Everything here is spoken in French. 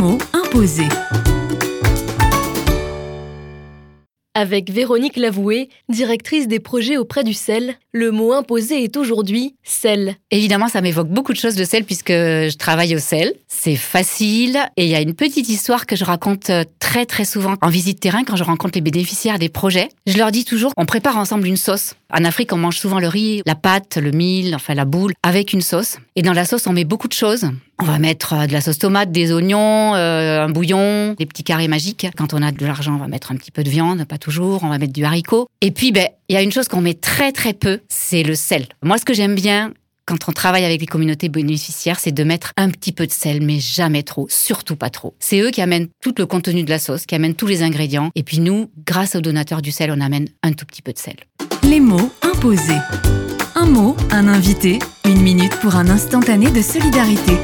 mots imposés. Avec Véronique Lavoué, directrice des projets auprès du sel, le mot imposé est aujourd'hui sel. Évidemment, ça m'évoque beaucoup de choses le sel puisque je travaille au sel. C'est facile et il y a une petite histoire que je raconte euh, très très souvent en visite terrain quand je rencontre les bénéficiaires des projets. Je leur dis toujours, on prépare ensemble une sauce. En Afrique, on mange souvent le riz, la pâte, le mil, enfin la boule, avec une sauce. Et dans la sauce, on met beaucoup de choses. On va mettre euh, de la sauce tomate, des oignons, euh, un bouillon, des petits carrés magiques. Quand on a de l'argent, on va mettre un petit peu de viande, pas toujours. On va mettre du haricot. Et puis, ben, il y a une chose qu'on met très très peu, c'est le sel. Moi, ce que j'aime bien quand on travaille avec les communautés bénéficiaires, c'est de mettre un petit peu de sel, mais jamais trop, surtout pas trop. C'est eux qui amènent tout le contenu de la sauce, qui amènent tous les ingrédients. Et puis nous, grâce aux donateurs du sel, on amène un tout petit peu de sel. Les mots imposés. Un mot, un invité, une minute pour un instantané de solidarité.